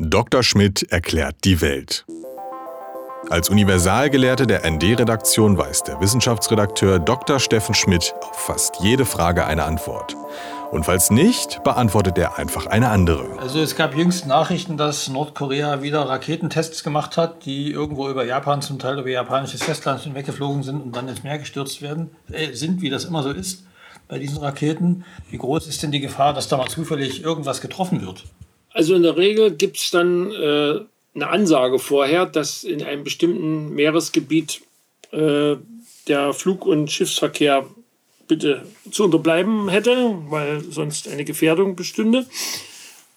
Dr. Schmidt erklärt die Welt. Als Universalgelehrte der ND-Redaktion weiß der Wissenschaftsredakteur Dr. Steffen Schmidt auf fast jede Frage eine Antwort. Und falls nicht, beantwortet er einfach eine andere. Also es gab jüngst Nachrichten, dass Nordkorea wieder Raketentests gemacht hat, die irgendwo über Japan, zum Teil über japanisches Festland hinweggeflogen sind und dann ins Meer gestürzt werden, äh, sind, wie das immer so ist bei diesen Raketen. Wie groß ist denn die Gefahr, dass da mal zufällig irgendwas getroffen wird? Also in der Regel gibt es dann äh, eine Ansage vorher, dass in einem bestimmten Meeresgebiet äh, der Flug- und Schiffsverkehr bitte zu unterbleiben hätte, weil sonst eine Gefährdung bestünde.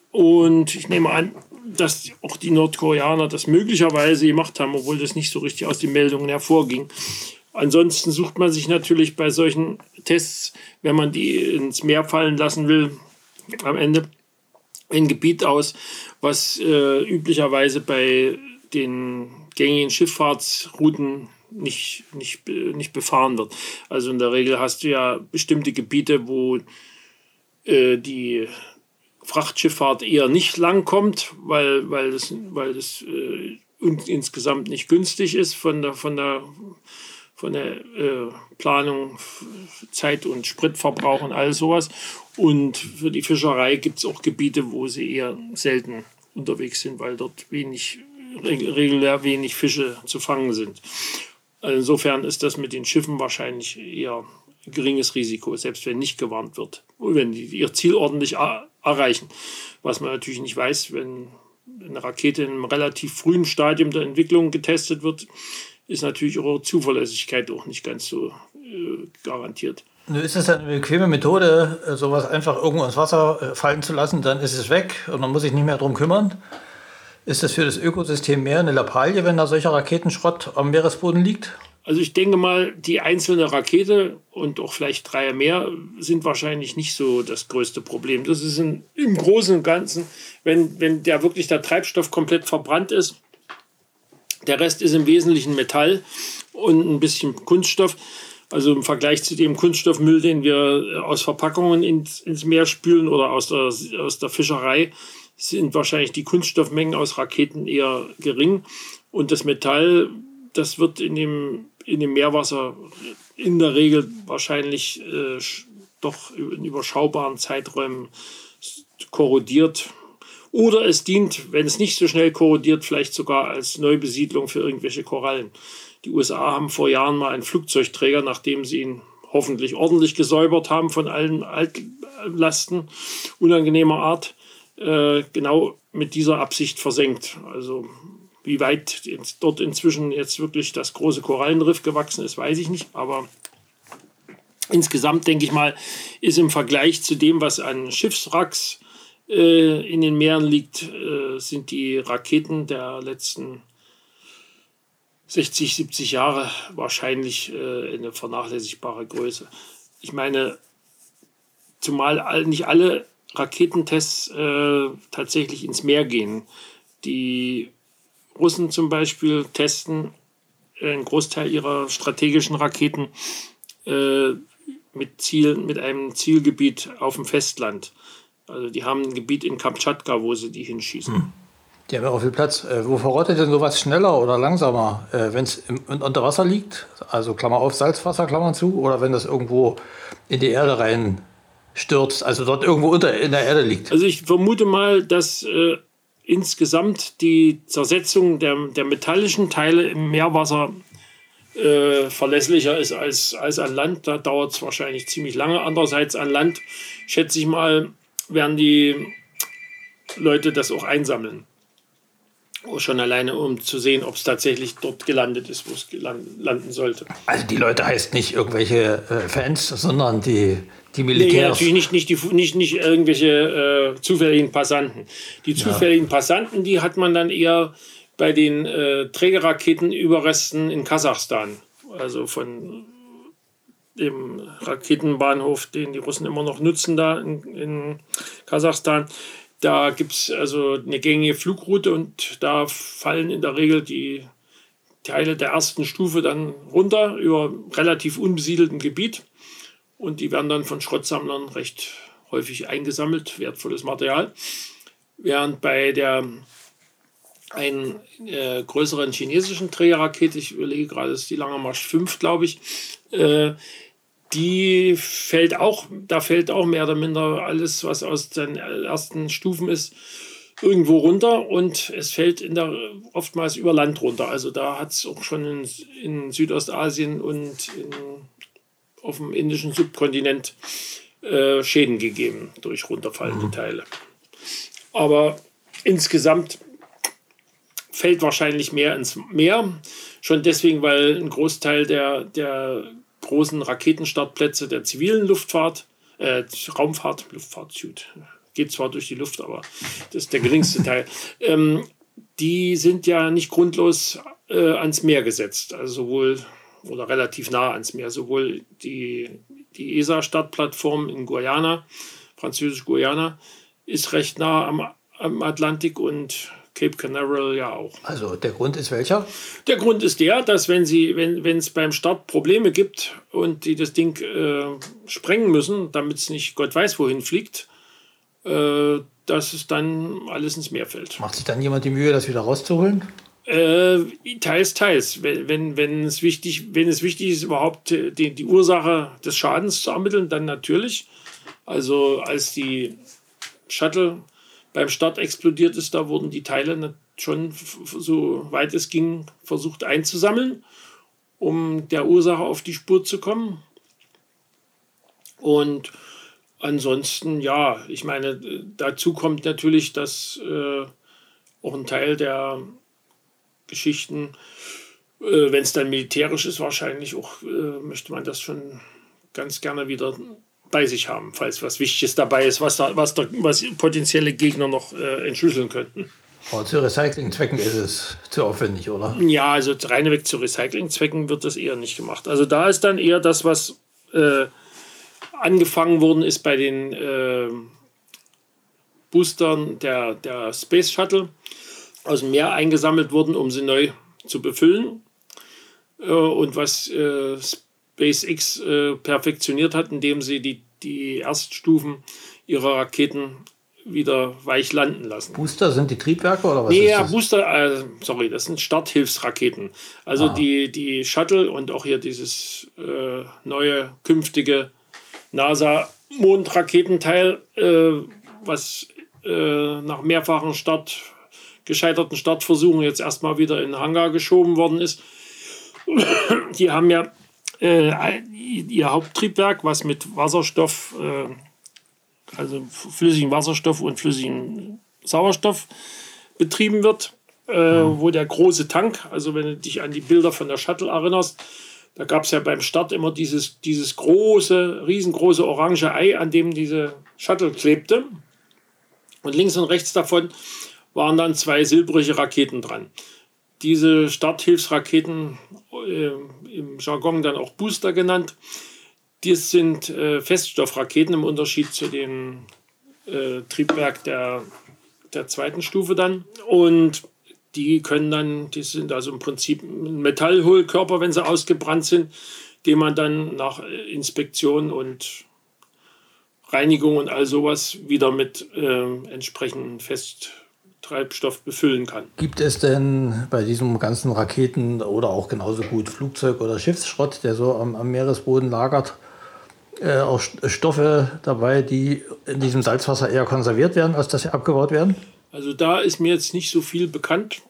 Und ich nehme an, dass auch die Nordkoreaner das möglicherweise gemacht haben, obwohl das nicht so richtig aus den Meldungen hervorging. Ansonsten sucht man sich natürlich bei solchen Tests, wenn man die ins Meer fallen lassen will, am Ende ein Gebiet aus, was äh, üblicherweise bei den gängigen Schifffahrtsrouten nicht, nicht, nicht befahren wird. Also in der Regel hast du ja bestimmte Gebiete, wo äh, die Frachtschifffahrt eher nicht langkommt, weil, weil das, weil das äh, insgesamt nicht günstig ist von der, von der von der äh, Planung, Zeit- und Spritverbrauch und all sowas. Und für die Fischerei gibt es auch Gebiete, wo sie eher selten unterwegs sind, weil dort wenig, regulär wenig Fische zu fangen sind. Also insofern ist das mit den Schiffen wahrscheinlich eher ein geringes Risiko, selbst wenn nicht gewarnt wird, wenn die ihr Ziel ordentlich erreichen. Was man natürlich nicht weiß, wenn eine Rakete in einem relativ frühen Stadium der Entwicklung getestet wird, ist natürlich eure Zuverlässigkeit auch nicht ganz so äh, garantiert. Nun ist es eine bequeme Methode, äh, sowas einfach irgendwo ins Wasser äh, fallen zu lassen, dann ist es weg und man muss sich nicht mehr darum kümmern. Ist das für das Ökosystem mehr eine Lappalie, wenn da solcher Raketenschrott am Meeresboden liegt? Also ich denke mal, die einzelne Rakete und auch vielleicht drei mehr sind wahrscheinlich nicht so das größte Problem. Das ist in, im Großen und Ganzen, wenn, wenn der wirklich der Treibstoff komplett verbrannt ist, der Rest ist im Wesentlichen Metall und ein bisschen Kunststoff. Also im Vergleich zu dem Kunststoffmüll, den wir aus Verpackungen ins, ins Meer spülen oder aus der, aus der Fischerei, sind wahrscheinlich die Kunststoffmengen aus Raketen eher gering. Und das Metall, das wird in dem, in dem Meerwasser in der Regel wahrscheinlich äh, doch in überschaubaren Zeiträumen korrodiert. Oder es dient, wenn es nicht so schnell korrodiert, vielleicht sogar als Neubesiedlung für irgendwelche Korallen. Die USA haben vor Jahren mal einen Flugzeugträger, nachdem sie ihn hoffentlich ordentlich gesäubert haben von allen Altlasten unangenehmer Art, äh, genau mit dieser Absicht versenkt. Also wie weit dort inzwischen jetzt wirklich das große Korallenriff gewachsen ist, weiß ich nicht, aber insgesamt denke ich mal, ist im Vergleich zu dem, was an Schiffswracks äh, in den Meeren liegt, äh, sind die Raketen der letzten 60, 70 Jahre wahrscheinlich äh, eine vernachlässigbare Größe. Ich meine, zumal nicht alle Raketentests äh, tatsächlich ins Meer gehen. Die Russen zum Beispiel testen einen Großteil ihrer strategischen Raketen äh, mit, Ziel, mit einem Zielgebiet auf dem Festland. Also die haben ein Gebiet in Kamtschatka, wo sie die hinschießen. Hm. Die haben ja auch viel Platz. Äh, wo verrottet denn sowas schneller oder langsamer, äh, wenn es unter Wasser liegt? Also Klammer auf, Salzwasser, Klammern zu, oder wenn das irgendwo in die Erde rein stürzt, also dort irgendwo unter in der Erde liegt? Also ich vermute mal, dass äh, insgesamt die Zersetzung der, der metallischen Teile im Meerwasser äh, verlässlicher ist als, als an Land. Da dauert es wahrscheinlich ziemlich lange. Andererseits an Land schätze ich mal, werden die Leute das auch einsammeln. Schon alleine, um zu sehen, ob es tatsächlich dort gelandet ist, wo es landen sollte. Also die Leute heißt nicht irgendwelche äh, Fans, sondern die, die Militärs. Nee, natürlich nicht, nicht, die, nicht, nicht irgendwelche äh, zufälligen Passanten. Die zufälligen ja. Passanten, die hat man dann eher bei den äh, Trägerraketenüberresten in Kasachstan. Also von dem Raketenbahnhof, den die Russen immer noch nutzen da in, in Kasachstan. Da gibt es also eine gängige Flugroute und da fallen in der Regel die Teile der ersten Stufe dann runter über relativ unbesiedeltem Gebiet und die werden dann von Schrottsammlern recht häufig eingesammelt, wertvolles Material. Während bei der einen äh, größeren chinesischen Trägerrakete, ich überlege gerade, ist die Lange Marsch 5, glaube ich, äh, die fällt auch, da fällt auch mehr oder minder alles, was aus den ersten Stufen ist, irgendwo runter und es fällt in der, oftmals über Land runter. Also da hat es auch schon in, in Südostasien und in, auf dem indischen Subkontinent äh, Schäden gegeben durch runterfallende mhm. Teile. Aber insgesamt fällt wahrscheinlich mehr ins Meer. Schon deswegen, weil ein Großteil der, der großen Raketenstartplätze der zivilen Luftfahrt, äh, Raumfahrt, Luftfahrt, geht zwar durch die Luft, aber das ist der geringste Teil, ähm, die sind ja nicht grundlos äh, ans Meer gesetzt. Also sowohl oder relativ nah ans Meer, sowohl die, die ESA-Startplattform in Guyana, französisch-Guyana, ist recht nah am, am Atlantik und Cape Canaveral ja auch. Also der Grund ist welcher? Der Grund ist der, dass wenn sie, wenn es beim Start Probleme gibt und die das Ding äh, sprengen müssen, damit es nicht Gott weiß wohin fliegt, äh, dass es dann alles ins Meer fällt. Macht sich dann jemand die Mühe, das wieder rauszuholen? Äh, teils, teils. Wenn, wenn, wenn, es wichtig, wenn es wichtig ist, überhaupt die, die Ursache des Schadens zu ermitteln, dann natürlich. Also als die Shuttle beim Start explodiert ist, da wurden die Teile schon, so weit es ging, versucht einzusammeln, um der Ursache auf die Spur zu kommen. Und ansonsten, ja, ich meine, dazu kommt natürlich, dass äh, auch ein Teil der Geschichten, äh, wenn es dann militärisch ist, wahrscheinlich auch, äh, möchte man das schon ganz gerne wieder bei sich haben, falls was Wichtiges dabei ist, was, da, was, da, was potenzielle Gegner noch äh, entschlüsseln könnten. Aber zu Recyclingzwecken ist es zu aufwendig, oder? Ja, also reinweg zu Recyclingzwecken wird das eher nicht gemacht. Also da ist dann eher das, was äh, angefangen worden ist bei den äh, Boostern der, der Space Shuttle aus dem Meer eingesammelt wurden, um sie neu zu befüllen. Äh, und was äh, SpaceX äh, perfektioniert hat, indem sie die, die Erststufen ihrer Raketen wieder weich landen lassen. Booster sind die Triebwerke oder was? Nee, ja, Booster, äh, sorry, das sind Starthilfsraketen. Also ah. die, die Shuttle und auch hier dieses äh, neue künftige NASA-Mondraketenteil, äh, was äh, nach mehrfachen Start, gescheiterten Startversuchen jetzt erstmal wieder in den Hangar geschoben worden ist. Die haben ja äh, ihr Haupttriebwerk, was mit Wasserstoff, äh, also flüssigen Wasserstoff und flüssigen Sauerstoff betrieben wird, äh, mhm. wo der große Tank, also wenn du dich an die Bilder von der Shuttle erinnerst, da gab es ja beim Start immer dieses, dieses große, riesengroße orange Ei, an dem diese Shuttle klebte. Und links und rechts davon waren dann zwei silbrige Raketen dran. Diese Starthilfsraketen, äh, im Jargon dann auch Booster genannt, das sind äh, Feststoffraketen im Unterschied zu dem äh, Triebwerk der, der zweiten Stufe dann. Und die können dann, die sind also im Prinzip ein Metallhohlkörper, wenn sie ausgebrannt sind, den man dann nach Inspektion und Reinigung und all sowas wieder mit äh, entsprechenden Fest Treibstoff befüllen kann. Gibt es denn bei diesem ganzen Raketen oder auch genauso gut Flugzeug- oder Schiffsschrott, der so am, am Meeresboden lagert, äh, auch Stoffe dabei, die in diesem Salzwasser eher konserviert werden, als dass sie abgebaut werden? Also da ist mir jetzt nicht so viel bekannt.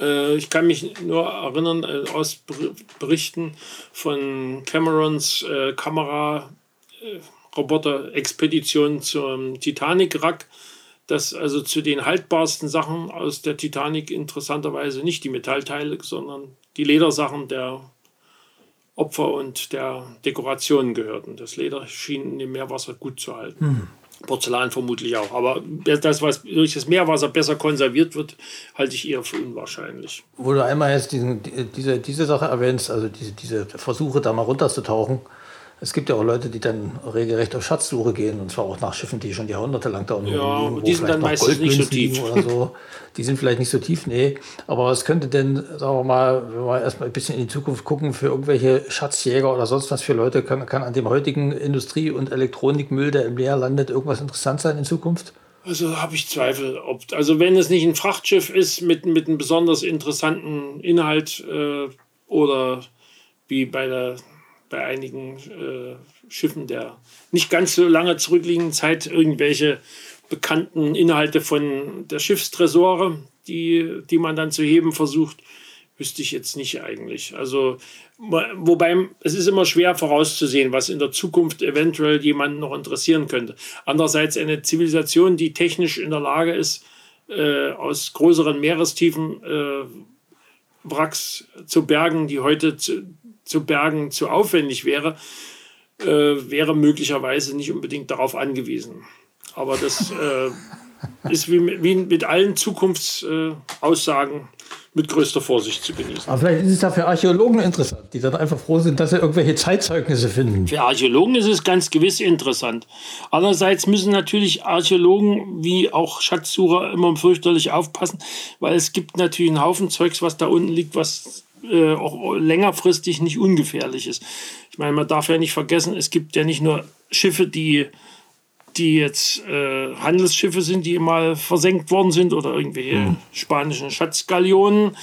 Äh, ich kann mich nur erinnern äh, aus Berichten von Camerons äh, Kameraroboter-Expedition zum Titanic-Wrack dass also zu den haltbarsten Sachen aus der Titanic interessanterweise nicht die Metallteile, sondern die Ledersachen der Opfer und der Dekorationen gehörten. Das Leder schien in dem Meerwasser gut zu halten. Hm. Porzellan vermutlich auch. Aber das, was durch das Meerwasser besser konserviert wird, halte ich eher für unwahrscheinlich. Wo du einmal jetzt diesen, diese, diese Sache erwähnst, also diese, diese Versuche, da mal runterzutauchen, es gibt ja auch Leute, die dann regelrecht auf Schatzsuche gehen und zwar auch nach Schiffen, die schon Jahrhunderte lang da unten ja, liegen. Die sind dann meistens nicht so tief. Oder so. Die sind vielleicht nicht so tief, nee. Aber was könnte denn, sagen wir mal, wenn wir erstmal ein bisschen in die Zukunft gucken, für irgendwelche Schatzjäger oder sonst was für Leute, kann, kann an dem heutigen Industrie- und Elektronikmüll, der im Meer landet, irgendwas interessant sein in Zukunft? Also habe ich Zweifel, ob also wenn es nicht ein Frachtschiff ist mit, mit einem besonders interessanten Inhalt äh, oder wie bei der bei einigen äh, Schiffen der nicht ganz so lange zurückliegenden Zeit irgendwelche bekannten Inhalte von der Schiffstresore, die, die man dann zu heben versucht, wüsste ich jetzt nicht eigentlich. Also, wobei es ist immer schwer vorauszusehen, was in der Zukunft eventuell jemanden noch interessieren könnte. Andererseits eine Zivilisation, die technisch in der Lage ist, äh, aus größeren Meerestiefen äh, Wracks zu bergen, die heute zu, zu bergen zu aufwendig wäre, äh, wäre möglicherweise nicht unbedingt darauf angewiesen. Aber das äh, ist wie, wie mit allen Zukunftsaussagen mit größter Vorsicht zu genießen. Aber vielleicht ist es da für Archäologen interessant, die dann einfach froh sind, dass sie irgendwelche Zeitzeugnisse finden. Für Archäologen ist es ganz gewiss interessant. Andererseits müssen natürlich Archäologen wie auch Schatzsucher immer fürchterlich aufpassen, weil es gibt natürlich einen Haufen Zeugs, was da unten liegt, was äh, auch längerfristig nicht ungefährlich ist. Ich meine, man darf ja nicht vergessen, es gibt ja nicht nur Schiffe, die die jetzt äh, Handelsschiffe sind, die mal versenkt worden sind oder irgendwelche mhm. spanischen Schatzgalionen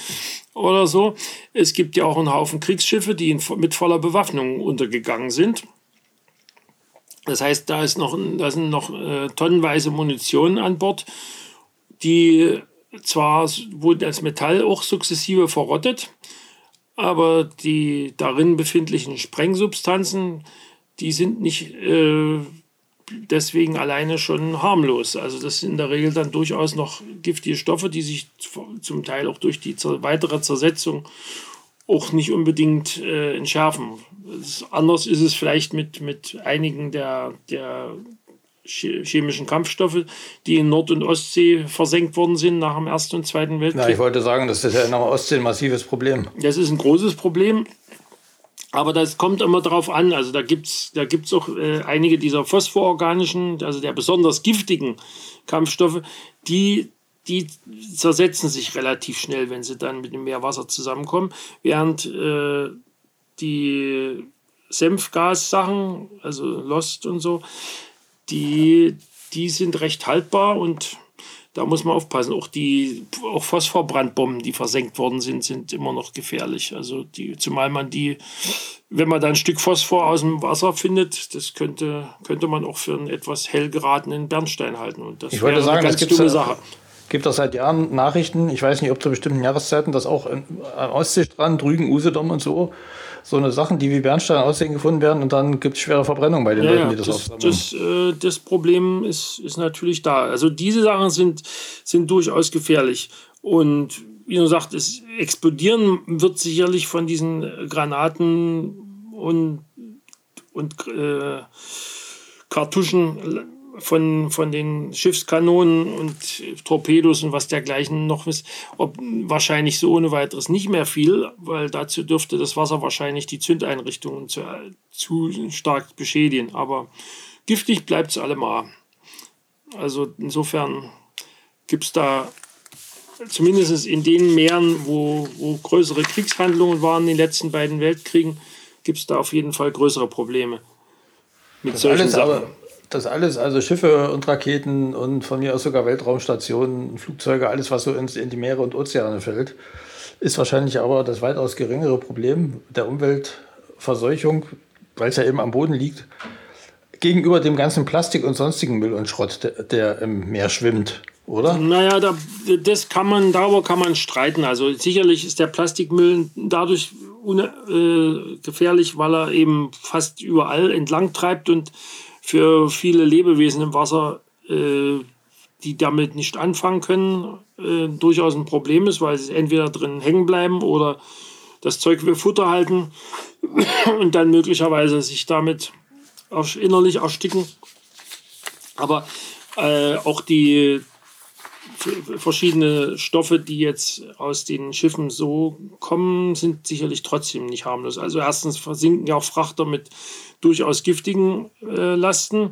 oder so. Es gibt ja auch einen Haufen Kriegsschiffe, die in, mit voller Bewaffnung untergegangen sind. Das heißt, da, ist noch, da sind noch äh, tonnenweise Munition an Bord, die zwar, wo das Metall auch sukzessive verrottet, aber die darin befindlichen Sprengsubstanzen, die sind nicht äh, deswegen alleine schon harmlos. Also das sind in der Regel dann durchaus noch giftige Stoffe, die sich zum Teil auch durch die weitere Zersetzung auch nicht unbedingt äh, entschärfen. Anders ist es vielleicht mit, mit einigen der, der chemischen Kampfstoffe, die in Nord- und Ostsee versenkt worden sind nach dem Ersten und Zweiten Weltkrieg. Ja, ich wollte sagen, das ist ja in der Ostsee ein massives Problem. Das ist ein großes Problem. Aber das kommt immer darauf an. Also da gibt es da gibt's auch äh, einige dieser phosphororganischen, also der besonders giftigen Kampfstoffe, die, die zersetzen sich relativ schnell, wenn sie dann mit dem Meerwasser zusammenkommen. Während äh, die Senfgas-Sachen, also Lost und so, die, die sind recht haltbar und da muss man aufpassen. Auch die auch Phosphorbrandbomben, die versenkt worden sind, sind immer noch gefährlich. Also die, zumal man die, wenn man da ein Stück Phosphor aus dem Wasser findet, das könnte, könnte man auch für einen etwas hell geratenen Bernstein halten. Und das ich wollte sagen, eine ganz dumme Sache gibt es seit Jahren Nachrichten, ich weiß nicht, ob zu bestimmten Jahreszeiten, dass auch am Ostseestrand, Rügen, Usedom und so, so eine Sachen, die wie Bernstein aussehen, gefunden werden und dann gibt es schwere Verbrennungen bei den ja, Leuten, die das, das aufsammeln. Das, äh, das Problem ist, ist natürlich da. Also diese Sachen sind, sind durchaus gefährlich. Und wie du sagst, es explodieren wird sicherlich von diesen Granaten und, und äh, Kartuschen von, von den Schiffskanonen und Torpedos und was dergleichen noch ist, ob wahrscheinlich so ohne weiteres nicht mehr viel, weil dazu dürfte das Wasser wahrscheinlich die Zündeinrichtungen zu, zu stark beschädigen. Aber giftig bleibt es allemal. Also insofern gibt es da zumindest in den Meeren, wo, wo größere Kriegshandlungen waren in den letzten beiden Weltkriegen, gibt es da auf jeden Fall größere Probleme. Mit das solchen Sachen. Aber das alles, also Schiffe und Raketen und von mir aus sogar Weltraumstationen, Flugzeuge, alles, was so in die Meere und Ozeane fällt, ist wahrscheinlich aber das weitaus geringere Problem der Umweltverseuchung, weil es ja eben am Boden liegt, gegenüber dem ganzen Plastik und sonstigen Müll und Schrott, der, der im Meer schwimmt. Oder? Naja, da, das kann man, darüber kann man streiten. Also sicherlich ist der Plastikmüll dadurch äh, gefährlich, weil er eben fast überall entlang treibt und für viele Lebewesen im Wasser, äh, die damit nicht anfangen können, äh, durchaus ein Problem ist, weil sie entweder drin hängen bleiben oder das Zeug für Futter halten und dann möglicherweise sich damit innerlich ersticken. Aber äh, auch die verschiedene Stoffe, die jetzt aus den Schiffen so kommen, sind sicherlich trotzdem nicht harmlos. Also erstens versinken ja auch Frachter mit durchaus giftigen äh, Lasten.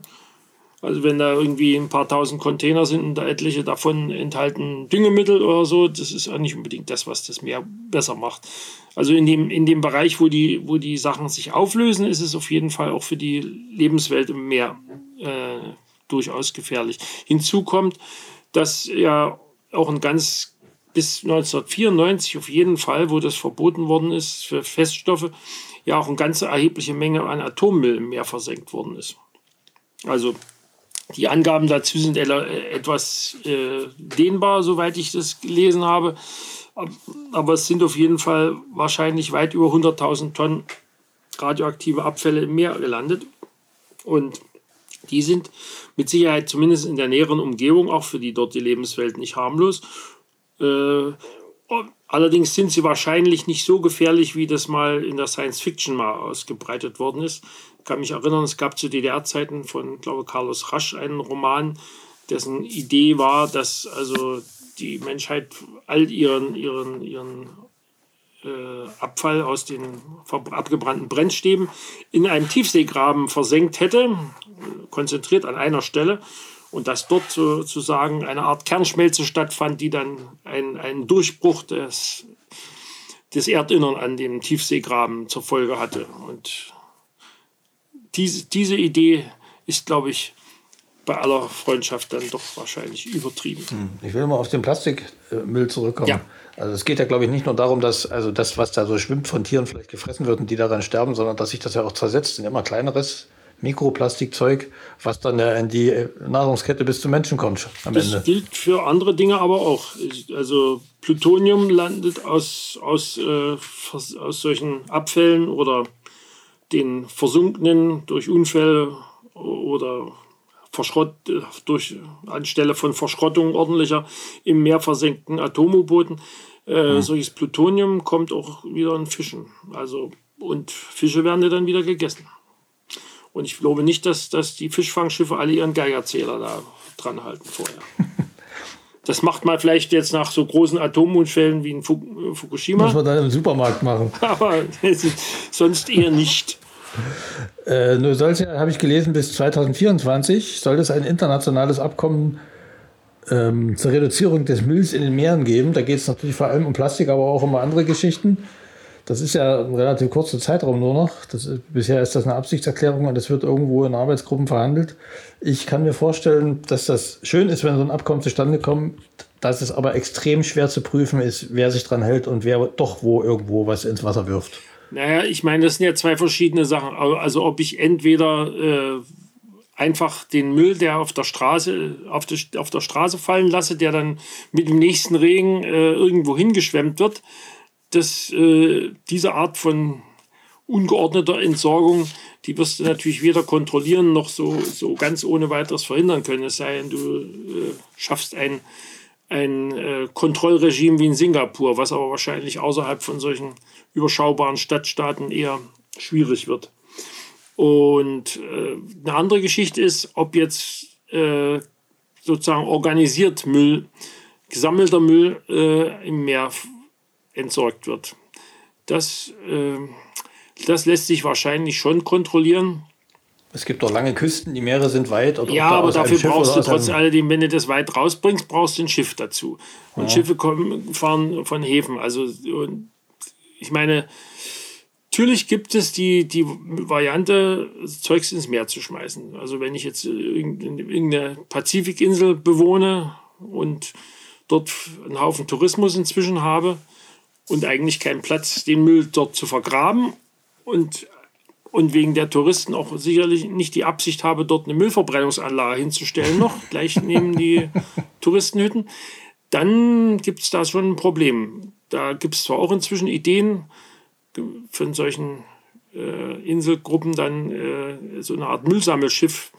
Also wenn da irgendwie ein paar tausend Container sind und da etliche davon enthalten Düngemittel oder so, das ist auch nicht unbedingt das, was das Meer besser macht. Also in dem, in dem Bereich, wo die, wo die Sachen sich auflösen, ist es auf jeden Fall auch für die Lebenswelt im Meer äh, durchaus gefährlich. Hinzu kommt, dass ja auch ein ganz bis 1994 auf jeden Fall, wo das verboten worden ist für Feststoffe, ja auch eine ganze erhebliche Menge an Atommüll im Meer versenkt worden ist. Also die Angaben dazu sind etwas äh, dehnbar, soweit ich das gelesen habe. Aber es sind auf jeden Fall wahrscheinlich weit über 100.000 Tonnen radioaktive Abfälle im Meer gelandet. Und die sind mit Sicherheit zumindest in der näheren Umgebung auch für die dort die Lebenswelt nicht harmlos. Äh, allerdings sind sie wahrscheinlich nicht so gefährlich, wie das mal in der Science Fiction mal ausgebreitet worden ist. Ich kann mich erinnern, es gab zu DDR-Zeiten von, glaube Carlos Rasch einen Roman, dessen Idee war, dass also die Menschheit all ihren, ihren, ihren Abfall aus den abgebrannten Brennstäben in einem Tiefseegraben versenkt hätte, konzentriert an einer Stelle und dass dort sozusagen eine Art Kernschmelze stattfand, die dann einen, einen Durchbruch des, des Erdinnern an dem Tiefseegraben zur Folge hatte. Und diese, diese Idee ist, glaube ich, bei aller Freundschaft dann doch wahrscheinlich übertrieben. Hm. Ich will mal auf den Plastikmüll zurückkommen. Ja. Also es geht ja, glaube ich, nicht nur darum, dass also das, was da so schwimmt, von Tieren vielleicht gefressen wird und die daran sterben, sondern dass sich das ja auch zersetzt in immer kleineres Mikroplastikzeug, was dann ja in die Nahrungskette bis zum Menschen kommt am das Ende. Das gilt für andere Dinge aber auch. Also Plutonium landet aus, aus, äh, aus solchen Abfällen oder den versunkenen durch Unfälle oder Verschrott, durch anstelle von Verschrottung ordentlicher im Meer versenkten Atom-U-Booten. Äh, mhm. Solches Plutonium kommt auch wieder in Fischen. Also, und Fische werden ja dann wieder gegessen. Und ich glaube nicht, dass, dass die Fischfangschiffe alle ihren Geigerzähler da dran halten vorher. Das macht man vielleicht jetzt nach so großen Atomunfällen wie in Fukushima. Muss man dann im Supermarkt machen. Aber sonst eher nicht. Äh, nur soll es habe ich gelesen, bis 2024 soll es ein internationales Abkommen ähm, zur Reduzierung des Mülls in den Meeren geben. Da geht es natürlich vor allem um Plastik, aber auch um andere Geschichten. Das ist ja ein relativ kurzer Zeitraum nur noch. Das, bisher ist das eine Absichtserklärung und das wird irgendwo in Arbeitsgruppen verhandelt. Ich kann mir vorstellen, dass das schön ist, wenn so ein Abkommen zustande kommt, dass es aber extrem schwer zu prüfen ist, wer sich dran hält und wer doch wo irgendwo was ins Wasser wirft. Naja, ich meine, das sind ja zwei verschiedene Sachen. Also ob ich entweder äh, einfach den Müll, der auf der Straße, auf, die, auf der Straße fallen lasse, der dann mit dem nächsten Regen äh, irgendwo hingeschwemmt wird, dass äh, diese Art von ungeordneter Entsorgung, die wirst du natürlich weder kontrollieren noch so, so ganz ohne weiteres verhindern können. Es sei denn, du äh, schaffst ein, ein äh, Kontrollregime wie in Singapur, was aber wahrscheinlich außerhalb von solchen überschaubaren Stadtstaaten eher schwierig wird. Und äh, eine andere Geschichte ist, ob jetzt äh, sozusagen organisiert Müll, gesammelter Müll äh, im Meer entsorgt wird. Das, äh, das lässt sich wahrscheinlich schon kontrollilieren. Es gibt doch lange Küsten, die Meere sind weit. ja, aber dafür brauchst du trotz alledem, wenn du das weit rausbringst, brauchst du ein Schiff dazu. Und ja. Schiffe kommen, fahren von Häfen. Also ich meine, natürlich gibt es die, die Variante, Zeugs ins Meer zu schmeißen. Also wenn ich jetzt irgendeine Pazifikinsel bewohne und dort einen Haufen Tourismus inzwischen habe, und eigentlich keinen Platz, den Müll dort zu vergraben und, und wegen der Touristen auch sicherlich nicht die Absicht habe, dort eine Müllverbrennungsanlage hinzustellen, noch gleich neben die Touristenhütten, dann gibt es da schon ein Problem. Da gibt es zwar auch inzwischen Ideen von solchen äh, Inselgruppen, dann äh, so eine Art Müllsammelschiff.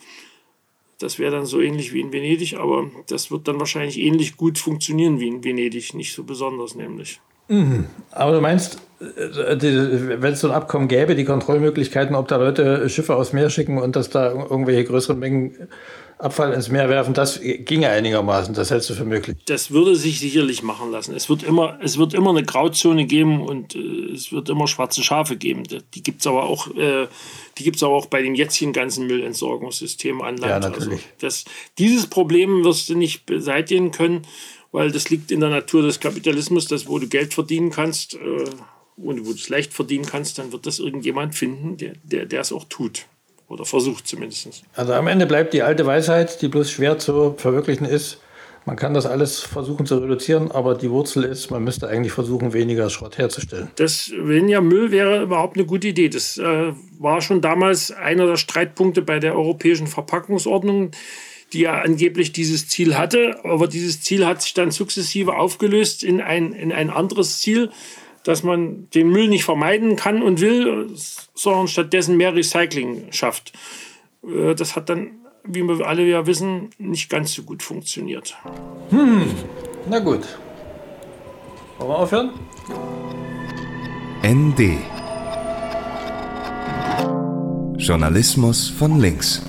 Das wäre dann so ähnlich wie in Venedig, aber das wird dann wahrscheinlich ähnlich gut funktionieren wie in Venedig, nicht so besonders nämlich. Mhm. Aber du meinst, äh, wenn es so ein Abkommen gäbe, die Kontrollmöglichkeiten, ob da Leute Schiffe aus Meer schicken und dass da irgendwelche größeren Mengen Abfall ins Meer werfen, das ginge einigermaßen. Das hältst du für möglich? Das würde sich sicherlich machen lassen. Es wird immer, es wird immer eine Grauzone geben und äh, es wird immer schwarze Schafe geben. Die gibt es aber auch. Äh, die aber auch bei dem jetzigen ganzen Müllentsorgungssystemen an Land. Ja, natürlich. Also das, dieses Problem wirst du nicht beseitigen können weil das liegt in der Natur des Kapitalismus, dass wo du Geld verdienen kannst äh, und wo du es leicht verdienen kannst, dann wird das irgendjemand finden, der, der, der es auch tut. Oder versucht zumindest. Also am Ende bleibt die alte Weisheit, die bloß schwer zu verwirklichen ist. Man kann das alles versuchen zu reduzieren, aber die Wurzel ist, man müsste eigentlich versuchen, weniger Schrott herzustellen. Das weniger Müll wäre überhaupt eine gute Idee. Das äh, war schon damals einer der Streitpunkte bei der Europäischen Verpackungsordnung, die ja angeblich dieses Ziel hatte. Aber dieses Ziel hat sich dann sukzessive aufgelöst in ein, in ein anderes Ziel, dass man den Müll nicht vermeiden kann und will, sondern stattdessen mehr Recycling schafft. Äh, das hat dann wie wir alle ja wissen, nicht ganz so gut funktioniert. Hm, na gut. Wollen wir aufhören? ND Journalismus von links.